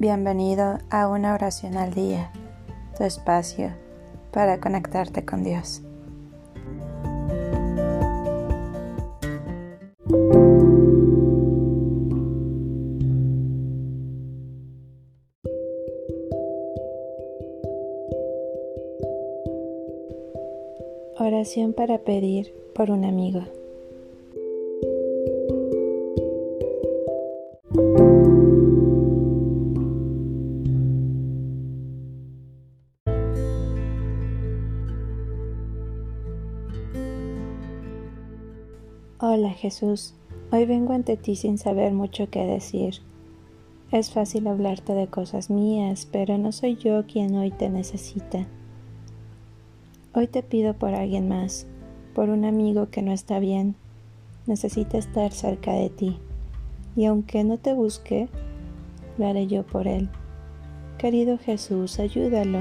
Bienvenido a una oración al día, tu espacio para conectarte con Dios. Oración para pedir por un amigo. Hola Jesús, hoy vengo ante ti sin saber mucho qué decir. Es fácil hablarte de cosas mías, pero no soy yo quien hoy te necesita. Hoy te pido por alguien más, por un amigo que no está bien, necesita estar cerca de ti, y aunque no te busque, lo haré yo por él. Querido Jesús, ayúdalo,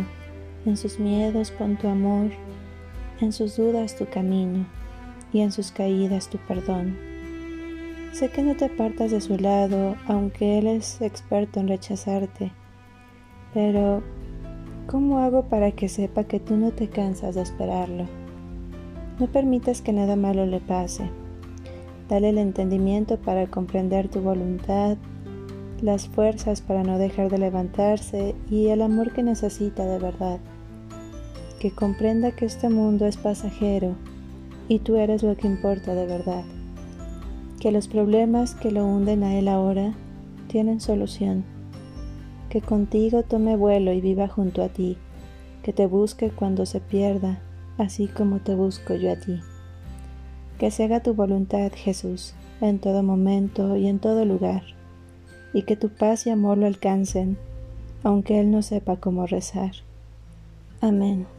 en sus miedos pon tu amor, en sus dudas tu camino y en sus caídas tu perdón. Sé que no te apartas de su lado, aunque Él es experto en rechazarte, pero ¿cómo hago para que sepa que tú no te cansas de esperarlo? No permitas que nada malo le pase. Dale el entendimiento para comprender tu voluntad, las fuerzas para no dejar de levantarse y el amor que necesita de verdad. Que comprenda que este mundo es pasajero y tú eres lo que importa de verdad. Que los problemas que lo hunden a él ahora tienen solución. Que contigo tome vuelo y viva junto a ti. Que te busque cuando se pierda, así como te busco yo a ti. Que se haga tu voluntad, Jesús, en todo momento y en todo lugar. Y que tu paz y amor lo alcancen, aunque él no sepa cómo rezar. Amén.